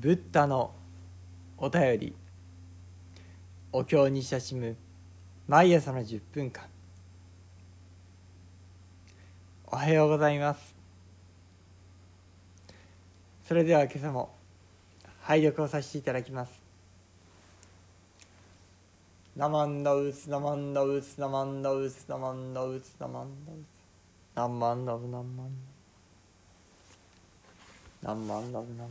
ブッダのお便り。お経に親しむ毎朝の10分間。おはようございます。それでは今朝も拝読をさせていただきます。ナマンダウスナマンダウスナマンダウスナマンダウスナマンダウス。ナマンダウナマンダウ。何万ラブ何万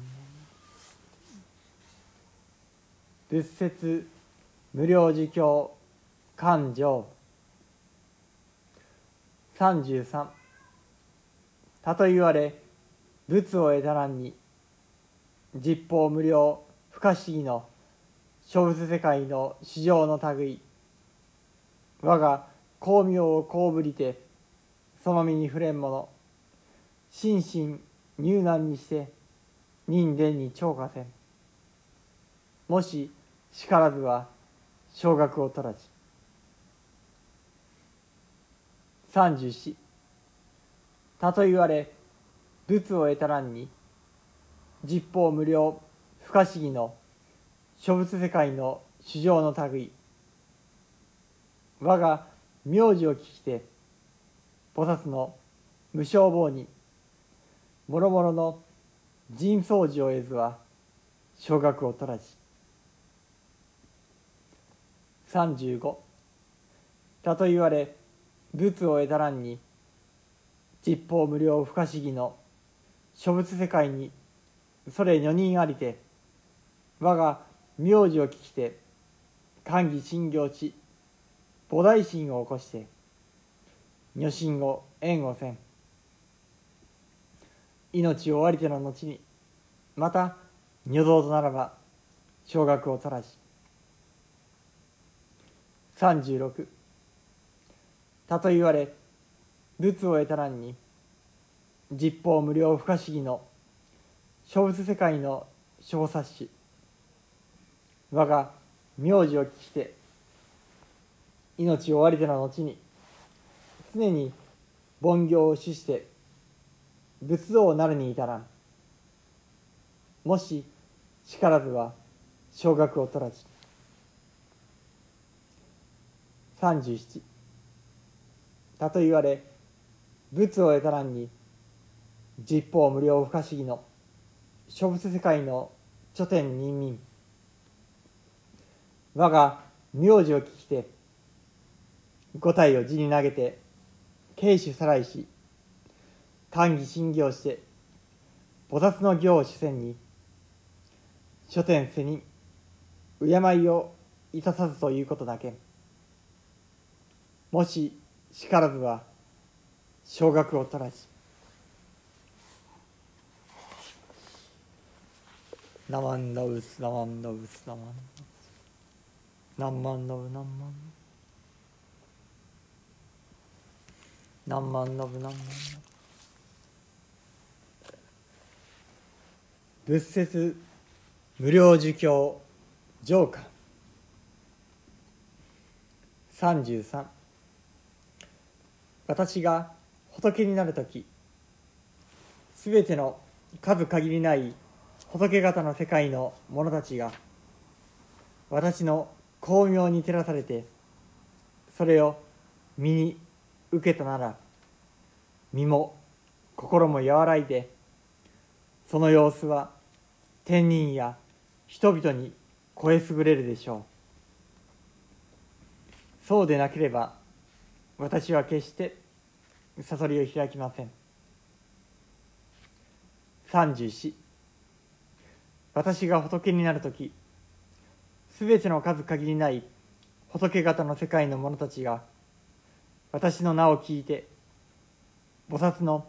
仏説無料儒教勘定。33たと言われ仏を得たらんに実法無料不可思議の小仏世界の市場の類。我が光明をこうぶりてその身に触れん者心身入難にして人間に超過せん。もししからずは小学を取らじ三十四。たと言われ仏を得たらんに実法無料不可思議の諸仏世界の主情の類。我が名字を聞きて菩薩の無償棒にもろもろの人相寺を得ずは小学を取らじ35たと言われ仏を得たらんに実法無料不可思議の諸仏世界にそれ女人ありて我が名字を聞きて寛義信行地菩提心を起こして女心を縁をせん。命を終わりての後にまた女道とならば小学を取らじ36たと言われ仏を得たらんに実法無料不可思議の小仏世界の小冊子我が名字を聞きて命を終わりての後に常に凡行を主して仏像なるに至らん。もし力ずは小学を取らじ37たと言われ仏を得たらんに実法無料不可思議の諸仏世界の諸天人民我が名字を聞きて五体を地に投げて慶主さらいし寛義信行して菩薩の行を主戦に書店背に敬いをいたさずということだけ。んもししからずは小学を取らじナマンダウスナマンダウスナマンダウス何万ダウ何万何万ダブ何万ダブ仏説無料儒教上巻33私が仏になる時すべての数限りない仏方の世界の者たちが私の巧妙に照らされてそれを身に受けたなら身も心も和らいでその様子は天人や人々に超え優れるでしょう。そうでなければ私は決して悟りを開きません。34私が仏になる時すべての数限りない仏方の世界の者たちが私の名を聞いて菩薩の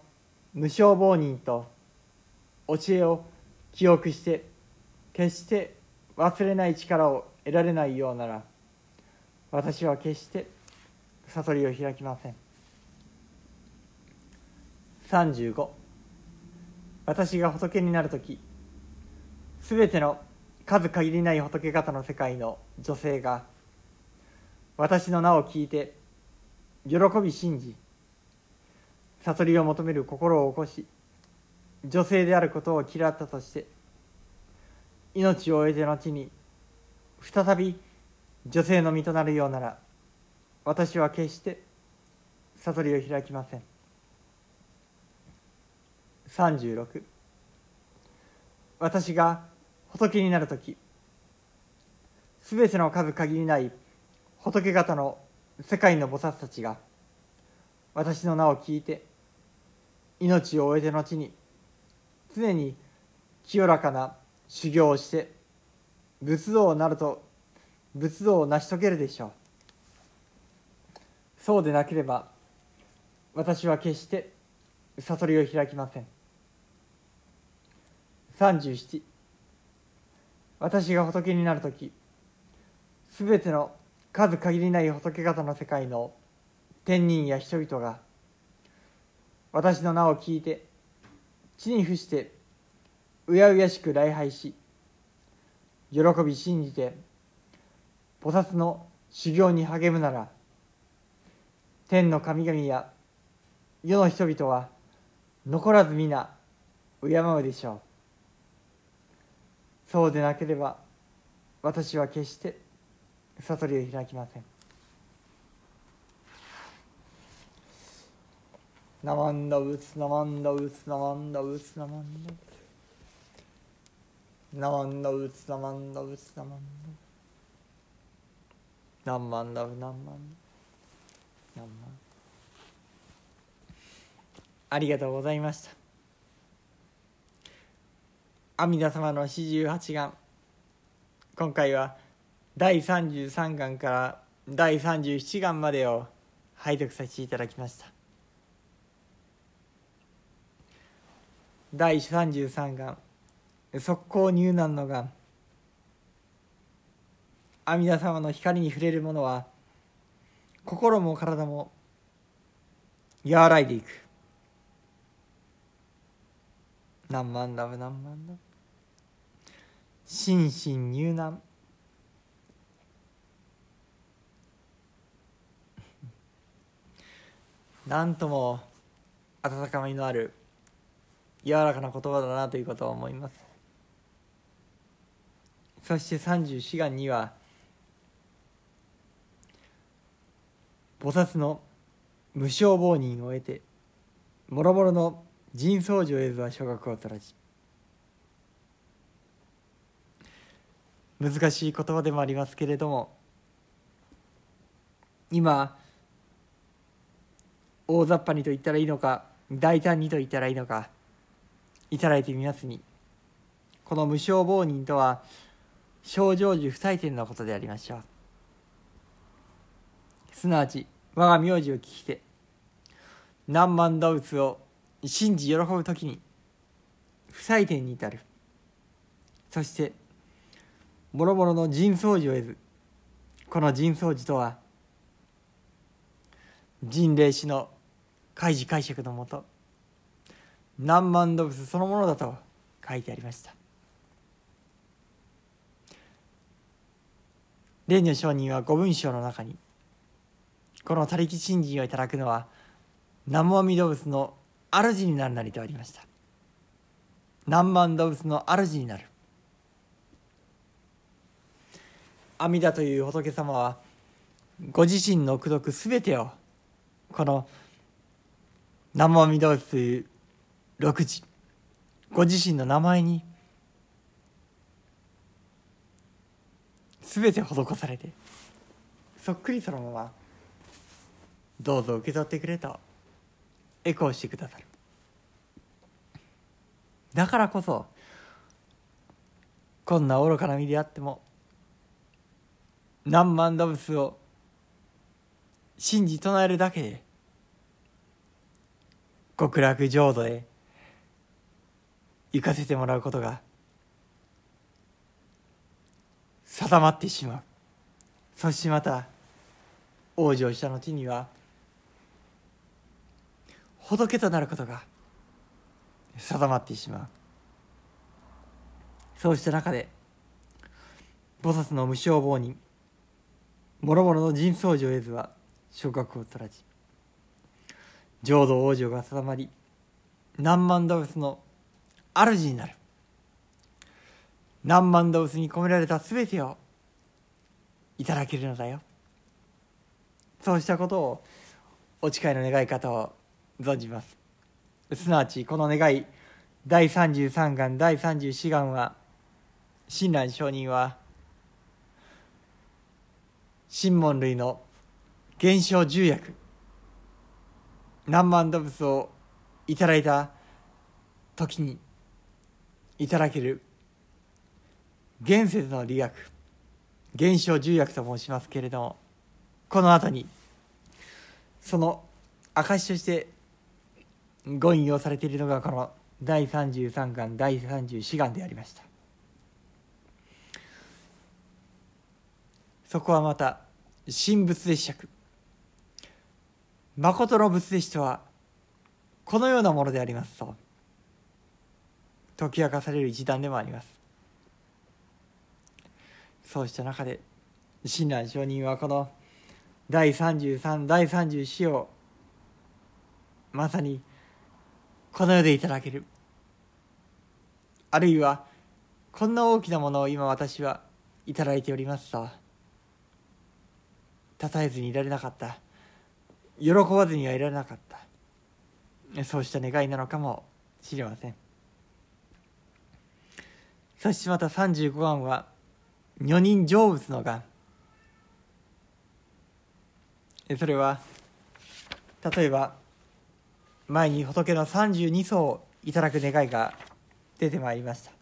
無償亡人と教えを記憶して決して忘れない力を得られないようなら私は決して悟りを開きません。35私が仏になる時すべての数限りない仏方の世界の女性が私の名を聞いて喜び信じ悟りを求める心を起こし女性であることを嫌ったとして命を終えて後に再び女性の身となるようなら私は決して悟りを開きません。36私が仏になる時すべての数限りない仏方の世界の菩薩たちが私の名を聞いて命を終えて後に常に清らかな修行をして仏道をなると仏道を成し遂げるでしょう。そうでなければ私は決して悟りを開きません。37私が仏になる時すべての数限りない仏方の世界の天人や人々が私の名を聞いて地に伏してうやうやしく礼拝し喜び信じて菩薩の修行に励むなら天の神々や世の人々は残らず皆敬うでしょう。そうでなければ私は決して悟りを開きません。ナマンダウツナマンダウツナマンダウツナマンダウツ。ナマンダウツナマンダウツナマンダ何万だ何ありがとうございました。阿弥陀様の四十八願。今回は第33巻から第37巻までを拝読させていただきました。第33巻速攻入難の願。阿弥陀様の光に触れるものは心も体も和らいでいく。何万ダブ何万ダブ心身入難。なんとも温かみのある柔らかな言葉だなということを思います。そして34願には菩薩の無償亡人を得てもろもろの人相寺を得ずは諸学を取らじ難しい言葉でもありますけれども今大雑把にと言ったらいいのか大胆にと言ったらいいのかいただいてみますにこの無償亡人とは症状樹不退転のことでありましょう。すなわち我が名字を聞きて何万動物を信じ喜ぶ時に不採点に至る。そしてもろもろの人相寺を得ずこの人相寺とは人霊師の開示解釈のもと何万動物そのものだと書いてありました。蓮如上人は五文章の中にこの他力信心をいただくのは南無阿弥陀仏の主になるなりとありました。南無阿弥陀仏の主になる。阿弥陀という仏様はご自身の功徳すべてをこの南無阿弥陀仏という六字ご自身の名前にすべて施されてそっくりそのままどうぞ受け取ってくれとエコーしてくださる。だからこそこんな愚かな身であっても何万動物を信じ唱えるだけで極楽浄土へ行かせてもらうことが定まってしまう。そしてまた往生した後には仏となることが定まってしまう。そうした中で菩薩の無償亡人もろもろの人相寺を得ずは昇格を取らじ浄土往生が定まり何万動物の主になる。何万動物に込められた全てをいただけるのだよ。そうしたことをお誓いの願い方を存じます。すなわちこの願い第33願第34願は親鸞上人は新門類の現象重役何万動物をいただいた時にいただける現世の利益現象重役と申しますけれどもこの後にその証としてご引用されているのがこの第33巻第34巻でありました。そこはまた神仏で釈誠の仏弟子とはこのようなものでありますと解き明かされる一段でもあります。そうした中で親鸞上人はこの第33第34をまさにこの世でいただける。あるいはこんな大きなものを今私はいただいておりますと称えずにいられなかった。喜ばずにはいられなかった。そうした願いなのかもしれません。そしてまた35番は女人成仏の願それは例えば前に仏の32層をいただく願いが出てまいりました。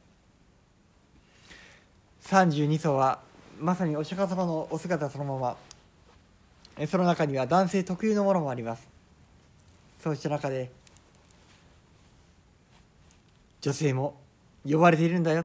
32層はまさにお釈迦様のお姿そのまま。その中には男性特有のものもあります。そうした中で女性も呼ばれているんだよ。